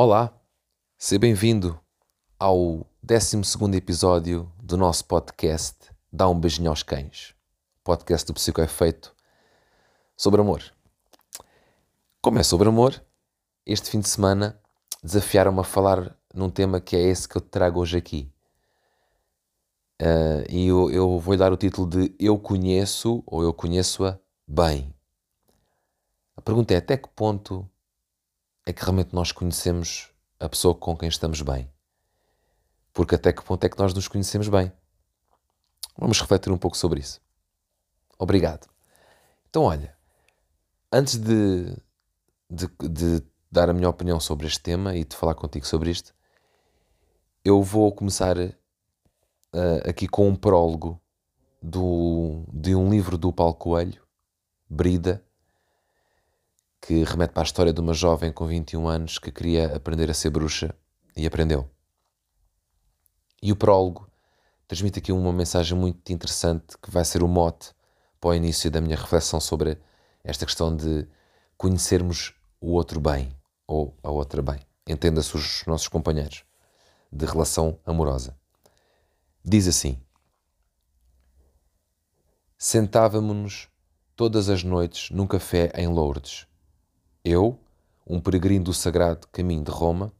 Olá, seja bem-vindo ao 12 episódio do nosso podcast Dá um Beijinho aos Cães, podcast do Psicoefeito sobre amor. Como é sobre amor, este fim de semana desafiaram-me a falar num tema que é esse que eu trago hoje aqui. Uh, e eu, eu vou dar o título de Eu Conheço ou Eu Conheço-a Bem. A pergunta é até que ponto é que realmente nós conhecemos a pessoa com quem estamos bem. Porque até que ponto é que nós nos conhecemos bem? Vamos refletir um pouco sobre isso. Obrigado. Então, olha, antes de, de, de dar a minha opinião sobre este tema e de falar contigo sobre isto, eu vou começar uh, aqui com um prólogo do, de um livro do Paulo Coelho, Brida, que remete para a história de uma jovem com 21 anos que queria aprender a ser bruxa e aprendeu. E o prólogo transmite aqui uma mensagem muito interessante que vai ser o mote para o início da minha reflexão sobre esta questão de conhecermos o outro bem ou a outra bem. Entenda-se os nossos companheiros de relação amorosa. Diz assim: Sentávamos-nos todas as noites num café em Lourdes eu, um peregrino do sagrado caminho de Roma,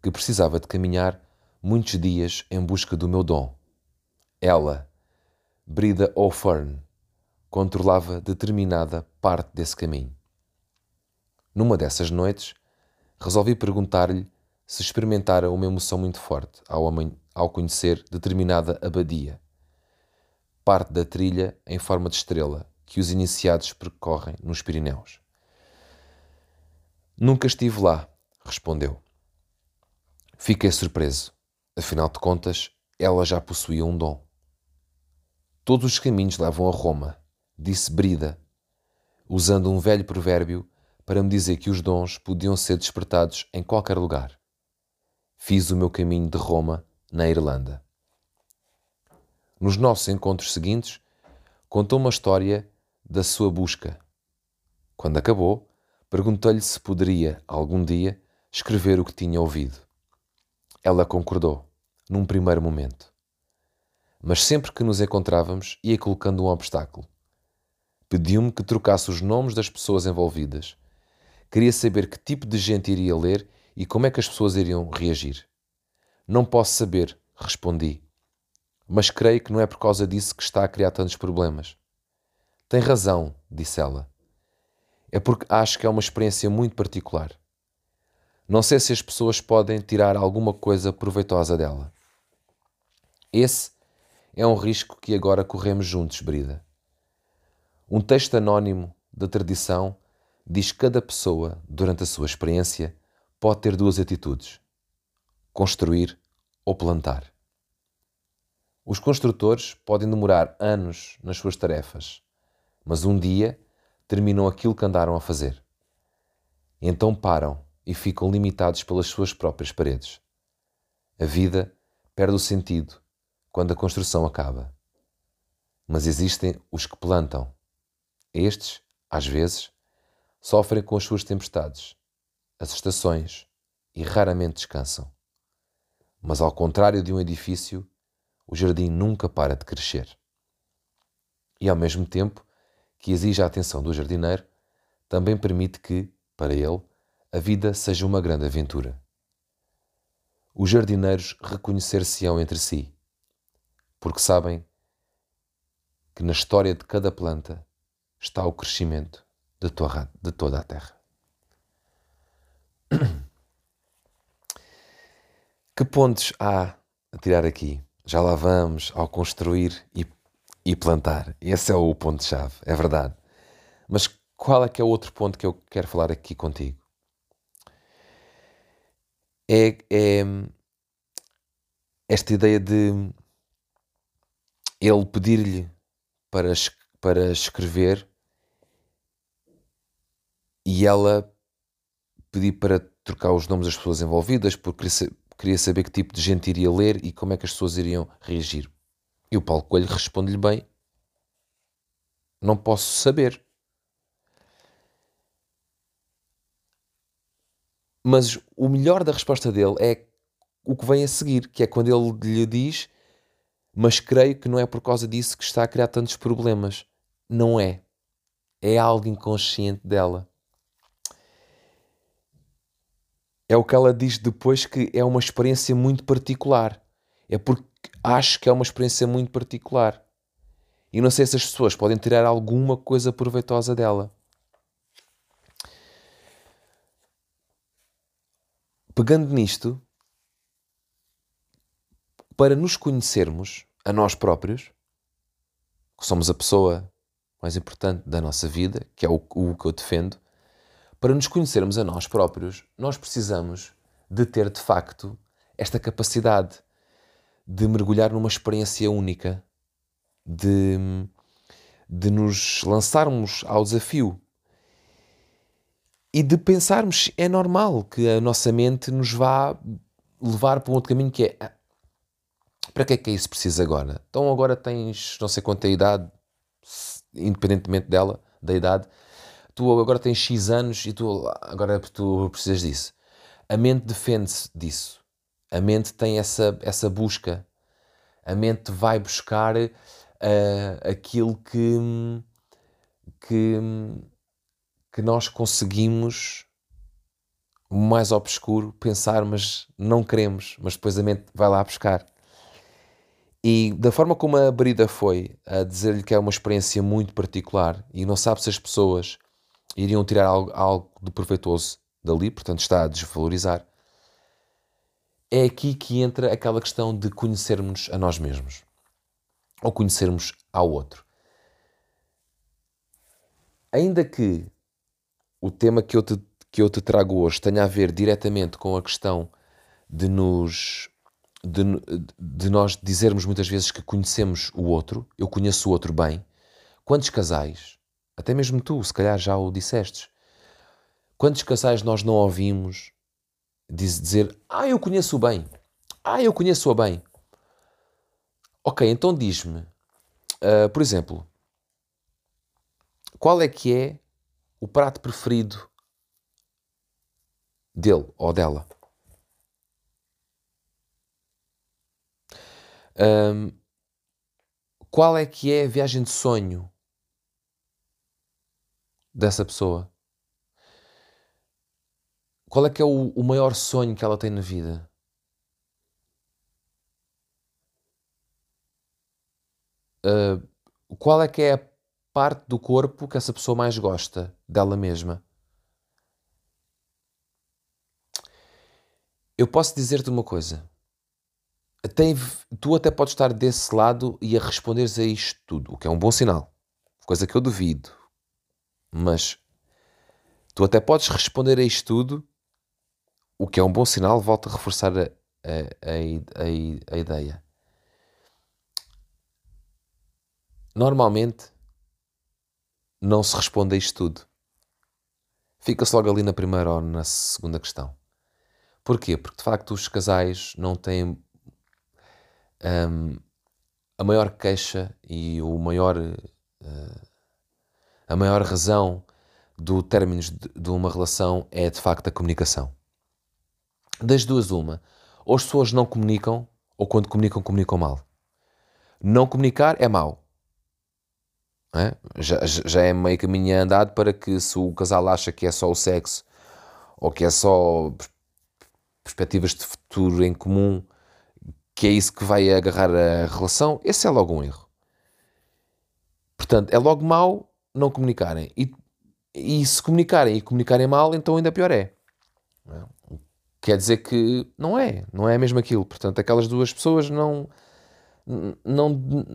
que precisava de caminhar muitos dias em busca do meu dom. Ela, Brida O'Fern, controlava determinada parte desse caminho. Numa dessas noites, resolvi perguntar-lhe se experimentara uma emoção muito forte ao, ao conhecer determinada abadia, parte da trilha em forma de estrela que os iniciados percorrem nos Pirineus. Nunca estive lá, respondeu. Fiquei surpreso. Afinal de contas, ela já possuía um dom. Todos os caminhos levam a Roma, disse Brida, usando um velho provérbio para me dizer que os dons podiam ser despertados em qualquer lugar. Fiz o meu caminho de Roma na Irlanda. Nos nossos encontros seguintes, contou uma história da sua busca. Quando acabou, Perguntei-lhe se poderia, algum dia, escrever o que tinha ouvido. Ela concordou, num primeiro momento. Mas sempre que nos encontrávamos, ia colocando um obstáculo. Pediu-me que trocasse os nomes das pessoas envolvidas. Queria saber que tipo de gente iria ler e como é que as pessoas iriam reagir. Não posso saber, respondi. Mas creio que não é por causa disso que está a criar tantos problemas. Tem razão, disse ela é porque acho que é uma experiência muito particular. Não sei se as pessoas podem tirar alguma coisa proveitosa dela. Esse é um risco que agora corremos juntos, Brida. Um texto anónimo da tradição diz que cada pessoa, durante a sua experiência, pode ter duas atitudes: construir ou plantar. Os construtores podem demorar anos nas suas tarefas, mas um dia terminam aquilo que andaram a fazer. Então param e ficam limitados pelas suas próprias paredes. A vida perde o sentido quando a construção acaba. Mas existem os que plantam. Estes, às vezes, sofrem com as suas tempestades, as estações e raramente descansam. Mas, ao contrário de um edifício, o jardim nunca para de crescer. E, ao mesmo tempo, que exige a atenção do jardineiro, também permite que, para ele, a vida seja uma grande aventura. Os jardineiros reconhecer-se-ão entre si, porque sabem que na história de cada planta está o crescimento de, de toda a terra. Que pontos há a tirar aqui? Já lá vamos ao construir e e plantar. Esse é o ponto-chave, é verdade. Mas qual é que é o outro ponto que eu quero falar aqui contigo? É, é esta ideia de ele pedir-lhe para, para escrever e ela pedir para trocar os nomes das pessoas envolvidas porque queria saber que tipo de gente iria ler e como é que as pessoas iriam reagir. E o Paulo Coelho responde-lhe bem: Não posso saber. Mas o melhor da resposta dele é o que vem a seguir, que é quando ele lhe diz: Mas creio que não é por causa disso que está a criar tantos problemas. Não é. É algo inconsciente dela. É o que ela diz depois que é uma experiência muito particular. É porque acho que é uma experiência muito particular. E não sei se as pessoas podem tirar alguma coisa proveitosa dela. Pegando nisto, para nos conhecermos a nós próprios, que somos a pessoa mais importante da nossa vida, que é o, o que eu defendo, para nos conhecermos a nós próprios, nós precisamos de ter de facto esta capacidade de mergulhar numa experiência única, de, de nos lançarmos ao desafio e de pensarmos é normal que a nossa mente nos vá levar para um outro caminho que é ah, para que é que é isso preciso agora? Então agora tens não sei quanta idade, independentemente dela, da idade, tu agora tens X anos e tu agora tu precisas disso. A mente defende-se disso. A mente tem essa, essa busca. A mente vai buscar uh, aquilo que, que que nós conseguimos o mais obscuro pensar, mas não queremos, mas depois a mente vai lá buscar. E da forma como a Brida foi a dizer-lhe que é uma experiência muito particular e não sabe se as pessoas iriam tirar algo, algo de proveitoso dali, portanto está a desvalorizar, é aqui que entra aquela questão de conhecermos a nós mesmos ou conhecermos ao outro. Ainda que o tema que eu, te, que eu te trago hoje tenha a ver diretamente com a questão de nos. De, de nós dizermos muitas vezes que conhecemos o outro, eu conheço o outro bem. Quantos casais, até mesmo tu, se calhar já o dissestes, quantos casais nós não ouvimos dizer: Ah, eu conheço-o bem, ah, eu conheço-a bem. Ok, então diz-me, uh, por exemplo, qual é que é o prato preferido dele ou dela. Um, qual é que é a viagem de sonho dessa pessoa? Qual é que é o, o maior sonho que ela tem na vida? Uh, qual é que é a parte do corpo que essa pessoa mais gosta dela mesma. Eu posso dizer-te uma coisa. Tem, tu até podes estar desse lado e a responderes a isto tudo, o que é um bom sinal. Coisa que eu duvido. Mas tu até podes responder a isto tudo, o que é um bom sinal, volto a reforçar a, a, a, a, a ideia. Normalmente, não se responde a isto tudo. Fica-se logo ali na primeira ou na segunda questão. Porquê? Porque de facto os casais não têm um, a maior queixa e o maior, uh, a maior razão do término de, de uma relação é de facto a comunicação. Das duas, uma. Ou as pessoas não comunicam, ou quando comunicam, comunicam mal. Não comunicar é mau. É? Já, já é meio caminho andado para que se o casal acha que é só o sexo ou que é só perspectivas de futuro em comum, que é isso que vai agarrar a relação, esse é logo um erro. Portanto, é logo mau não comunicarem. E, e se comunicarem e comunicarem mal, então ainda pior é. Quer dizer que não é, não é mesmo aquilo. Portanto, aquelas duas pessoas não, não,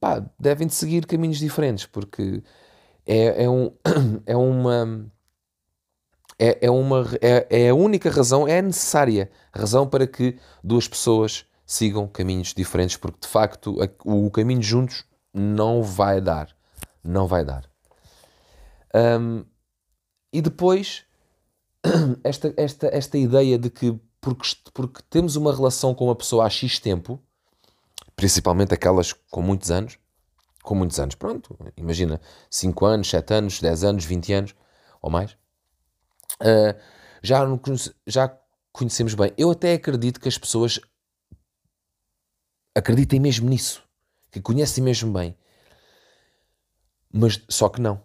pá, devem de seguir caminhos diferentes, porque é, é, um, é uma. É, é, uma, é, é a única razão, é necessária razão para que duas pessoas sigam caminhos diferentes, porque de facto o caminho juntos não vai dar. Não vai dar. Um, e depois, esta, esta, esta ideia de que porque, porque temos uma relação com uma pessoa há X tempo, principalmente aquelas com muitos anos, com muitos anos, pronto, imagina, 5 anos, 7 anos, 10 anos, 20 anos ou mais, uh, já, já conhecemos bem. Eu até acredito que as pessoas acreditem mesmo nisso, que conhecem mesmo bem. Mas só que não.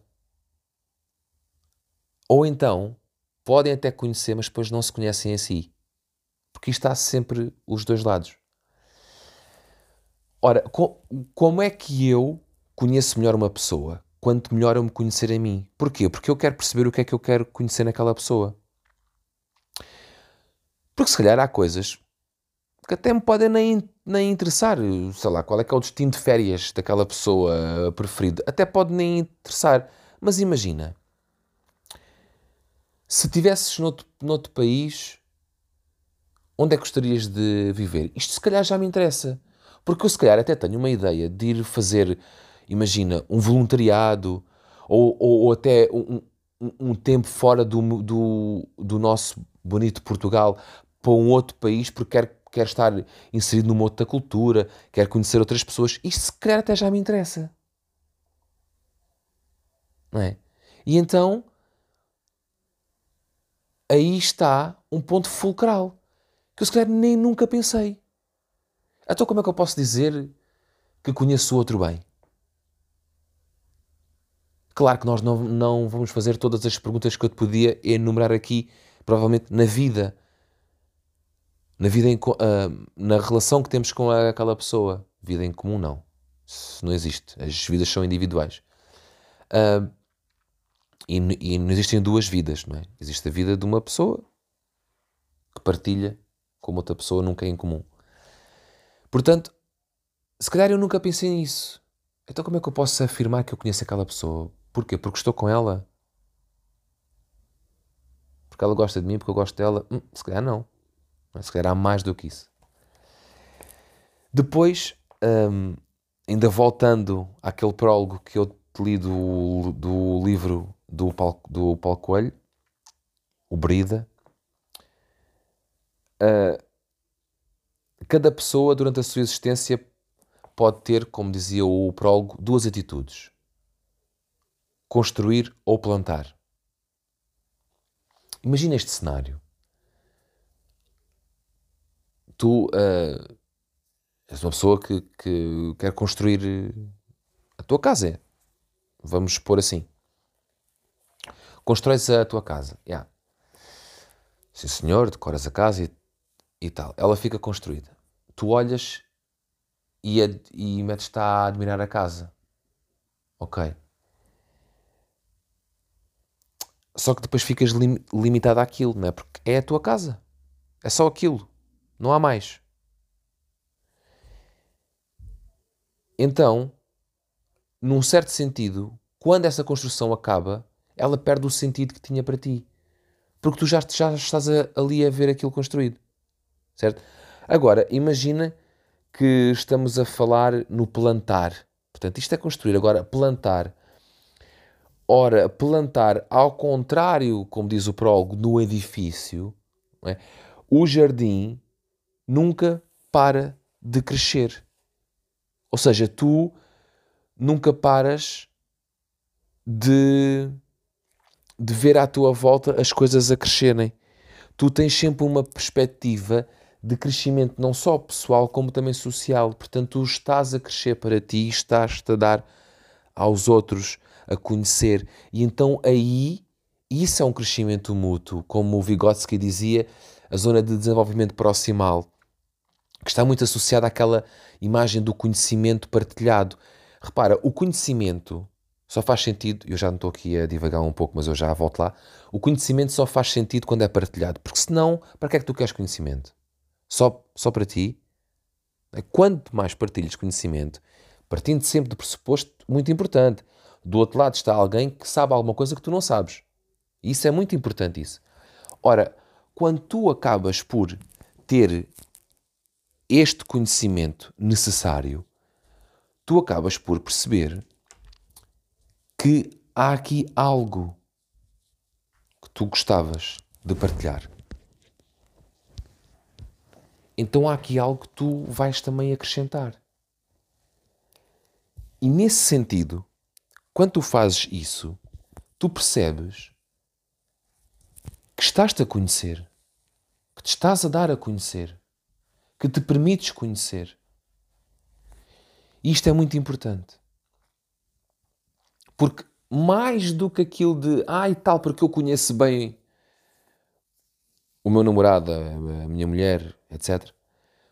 Ou então podem até conhecer, mas depois não se conhecem a si. Porque está sempre os dois lados. Ora, co como é que eu conheço melhor uma pessoa? Quanto melhor eu me conhecer a mim. Porquê? Porque eu quero perceber o que é que eu quero conhecer naquela pessoa. Porque se calhar há coisas que até me podem nem, nem interessar. Sei lá, qual é que é o destino de férias daquela pessoa preferido. Até pode nem interessar. Mas imagina, se tivesses noutro, noutro país, onde é que gostarias de viver? Isto se calhar já me interessa. Porque eu se calhar até tenho uma ideia de ir fazer, imagina, um voluntariado ou, ou, ou até um, um, um, tempo fora do, do, do nosso bonito Portugal para um outro país porque quer, quer estar inserido numa outra cultura, quer conhecer outras pessoas. Isto se calhar até já me interessa. Não é? E então aí está um ponto fulcral que eu se calhar nem nunca pensei. Então como é que eu posso dizer que conheço o outro bem? Claro que nós não, não vamos fazer todas as perguntas que eu te podia enumerar aqui, provavelmente na vida, na vida em, uh, na relação que temos com aquela pessoa. Vida em comum, não. Isso não existe. As vidas são individuais. Uh, e, e, não existem duas vidas, não é? Existe a vida de uma pessoa que partilha com outra pessoa, nunca é em comum. Portanto, se calhar eu nunca pensei nisso. Então como é que eu posso afirmar que eu conheço aquela pessoa? Porquê? Porque estou com ela? Porque ela gosta de mim, porque eu gosto dela? Hum, se calhar não. Se calhar há mais do que isso. Depois, hum, ainda voltando àquele prólogo que eu te li do, do livro do Paulo, do Paulo Coelho, o Brida, uh, cada pessoa durante a sua existência pode ter, como dizia o prólogo, duas atitudes: construir ou plantar. Imagina este cenário. Tu uh, és uma pessoa que, que quer construir a tua casa. Vamos pôr assim. Constróis a tua casa. Yeah. Sim, senhor, decoras a casa e, e tal. Ela fica construída. Tu olhas e, e metes-te a admirar a casa. Ok. Só que depois ficas lim, limitado àquilo, não é? Porque é a tua casa. É só aquilo. Não há mais. Então, num certo sentido, quando essa construção acaba, ela perde o sentido que tinha para ti. Porque tu já, já estás a, ali a ver aquilo construído. Certo? Agora, imagina que estamos a falar no plantar. Portanto, isto é construir. Agora, plantar. Ora, plantar, ao contrário, como diz o prólogo, no edifício, é? o jardim nunca para de crescer. Ou seja, tu nunca paras de de ver à tua volta as coisas a crescerem. Tu tens sempre uma perspectiva de crescimento, não só pessoal, como também social. Portanto, tu estás a crescer para ti, estás-te a dar aos outros a conhecer. E então aí, isso é um crescimento mútuo, como o Vygotsky dizia, a zona de desenvolvimento proximal, que está muito associada àquela imagem do conhecimento partilhado. Repara, o conhecimento só faz sentido, eu já não estou aqui a divagar um pouco, mas eu já volto lá. O conhecimento só faz sentido quando é partilhado, porque senão, para que é que tu queres conhecimento? Só, só para ti? Quanto mais partilhas conhecimento, partindo sempre do pressuposto muito importante, do outro lado está alguém que sabe alguma coisa que tu não sabes. Isso é muito importante isso. Ora, quando tu acabas por ter este conhecimento necessário, tu acabas por perceber que há aqui algo que tu gostavas de partilhar. Então há aqui algo que tu vais também acrescentar. E nesse sentido, quando tu fazes isso, tu percebes que estás-te a conhecer, que te estás a dar a conhecer, que te permites conhecer. E isto é muito importante. Porque mais do que aquilo de, ai ah, tal, porque eu conheço bem o meu namorado, a minha mulher, etc.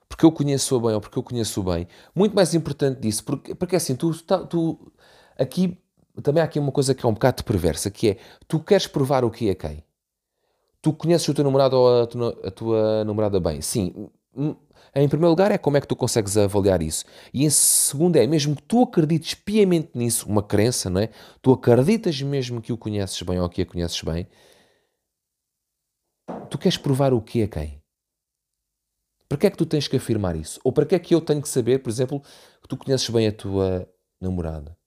Porque eu conheço-a bem ou porque eu conheço-o bem. Muito mais importante disso, porque, porque assim, tu, tu aqui também há aqui uma coisa que é um bocado perversa, que é, tu queres provar o que é quem? Tu conheces o teu namorado ou a tua, a tua namorada bem? Sim. Em primeiro lugar é como é que tu consegues avaliar isso. E em segundo é, mesmo que tu acredites piamente nisso, uma crença, não é? Tu acreditas mesmo que o conheces bem ou que a conheces bem, tu queres provar o que é quem? Para que é que tu tens que afirmar isso? Ou para que é que eu tenho que saber, por exemplo, que tu conheces bem a tua namorada?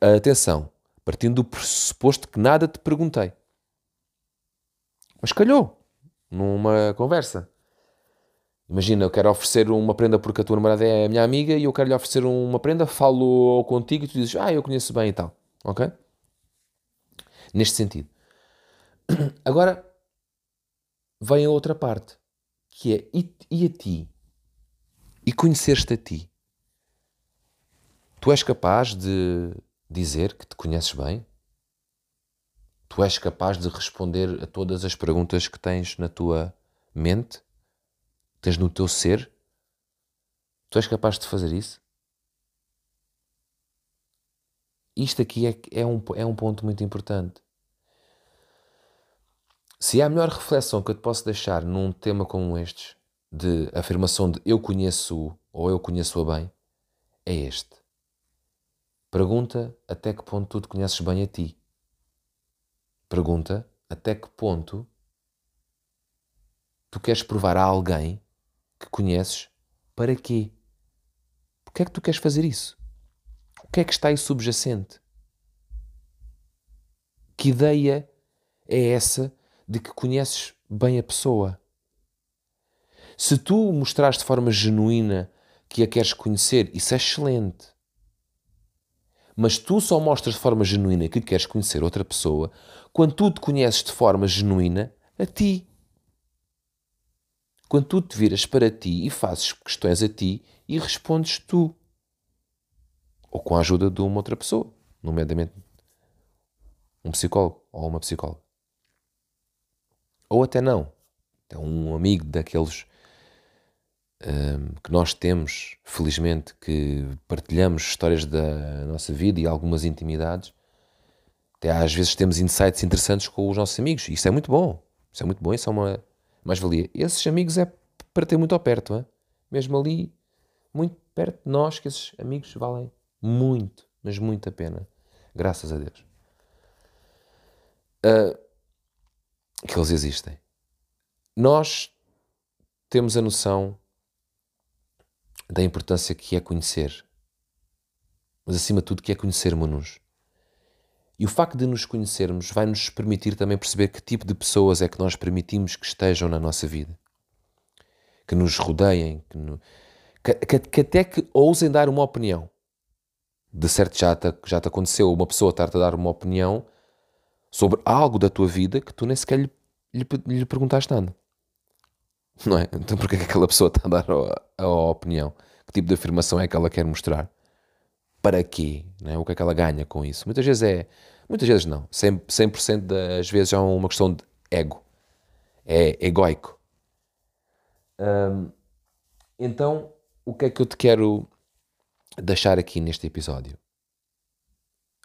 Atenção, partindo do pressuposto que nada te perguntei. Mas calhou, numa conversa. Imagina, eu quero oferecer uma prenda porque a tua namorada é a minha amiga e eu quero lhe oferecer uma prenda, falo contigo e tu dizes, ah, eu conheço bem e tal. Ok? Neste sentido. Agora, vem a outra parte, que é e, e a ti? E conhecer-te a ti? Tu és capaz de dizer que te conheces bem? Tu és capaz de responder a todas as perguntas que tens na tua mente? Tens no teu ser? Tu és capaz de fazer isso? Isto aqui é, é, um, é um ponto muito importante. Se é a melhor reflexão que eu te posso deixar num tema como este, de afirmação de eu conheço ou eu conheço-a bem, é este. Pergunta até que ponto tu te conheces bem a ti. Pergunta até que ponto tu queres provar a alguém que conheces para quê? Porquê é que tu queres fazer isso? O que é que está aí subjacente? Que ideia é essa de que conheces bem a pessoa. Se tu mostrares de forma genuína que a queres conhecer, isso é excelente. Mas tu só mostras de forma genuína que queres conhecer outra pessoa quando tu te conheces de forma genuína a ti. Quando tu te viras para ti e fazes questões a ti e respondes tu. Ou com a ajuda de uma outra pessoa, nomeadamente um psicólogo ou uma psicóloga. Ou até não. É um amigo daqueles um, que nós temos, felizmente, que partilhamos histórias da nossa vida e algumas intimidades. Até às vezes temos insights interessantes com os nossos amigos. Isso é muito bom. Isso é muito bom. Isso é uma mais-valia. Esses amigos é para ter muito ao perto. Hein? Mesmo ali, muito perto de nós, que esses amigos valem muito, mas muito a pena. Graças a Deus. Uh, que eles existem. Nós temos a noção da importância que é conhecer, mas acima de tudo que é conhecermos-nos. E o facto de nos conhecermos vai nos permitir também perceber que tipo de pessoas é que nós permitimos que estejam na nossa vida, que nos rodeiem, que, no, que, que, que até que ousem dar uma opinião. De certo já te, já te aconteceu uma pessoa estar-te a dar uma opinião sobre algo da tua vida que tu nem sequer lhe, lhe, lhe perguntaste nada. Não é? Então porquê é que aquela pessoa está a dar a, a, opinião? Que tipo de afirmação é que ela quer mostrar? Para quê? Não é? O que é que ela ganha com isso? Muitas vezes é... Muitas vezes não. 100%, 100 das vezes é uma questão de ego. É egoico. Hum, então, o que é que eu te quero deixar aqui neste episódio?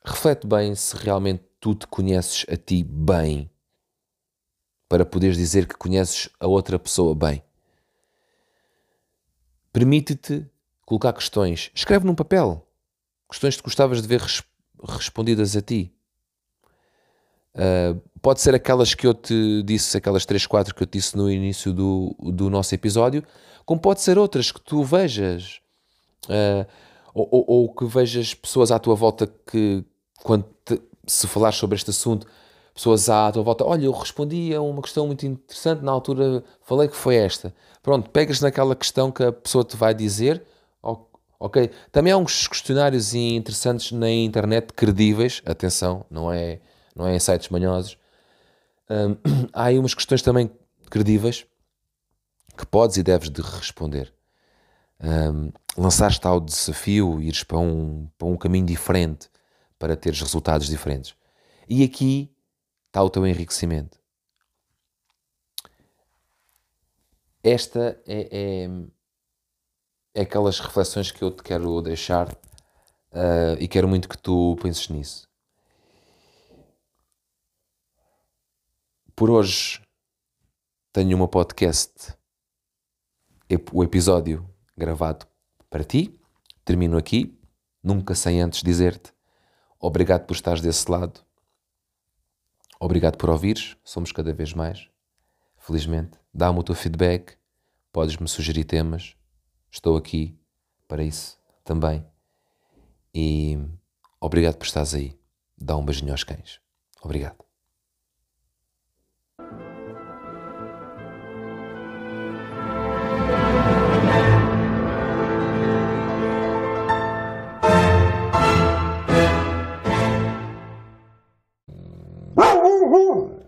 Reflete bem se realmente tu te conheces a ti bem para poderes dizer que conheces a outra pessoa bem. Permite-te colocar questões. Escreve num papel. Questões que gostavas de ver res respondidas a ti. Uh, pode ser aquelas que eu te disse, aquelas 3, 4 que eu te disse no início do, do nosso episódio, como pode ser outras que tu vejas. Uh, ou, ou, ou, que vejas pessoas à tua volta que, quando te, se falar sobre este assunto, pessoas à tua volta, olha, eu respondi a uma questão muito interessante, na altura falei que foi esta. Pronto, pegas naquela questão que a pessoa te vai dizer, ok. Também há uns questionários interessantes na internet, credíveis, atenção, não é, não é em sites manhosos, hum, há aí umas questões também credíveis que podes e deves de responder. Um, lançaste ao desafio, ires para um, para um caminho diferente para teres resultados diferentes. E aqui está o teu enriquecimento. Esta é, é, é aquelas reflexões que eu te quero deixar uh, e quero muito que tu penses nisso. Por hoje tenho uma podcast, o episódio gravado para ti. Termino aqui, nunca sem antes dizer-te obrigado por estares desse lado. Obrigado por ouvires, somos cada vez mais. Felizmente, dá-me o teu feedback, podes-me sugerir temas, estou aqui para isso também. E obrigado por estares aí. Dá um beijinho aos cães. Obrigado. Woo!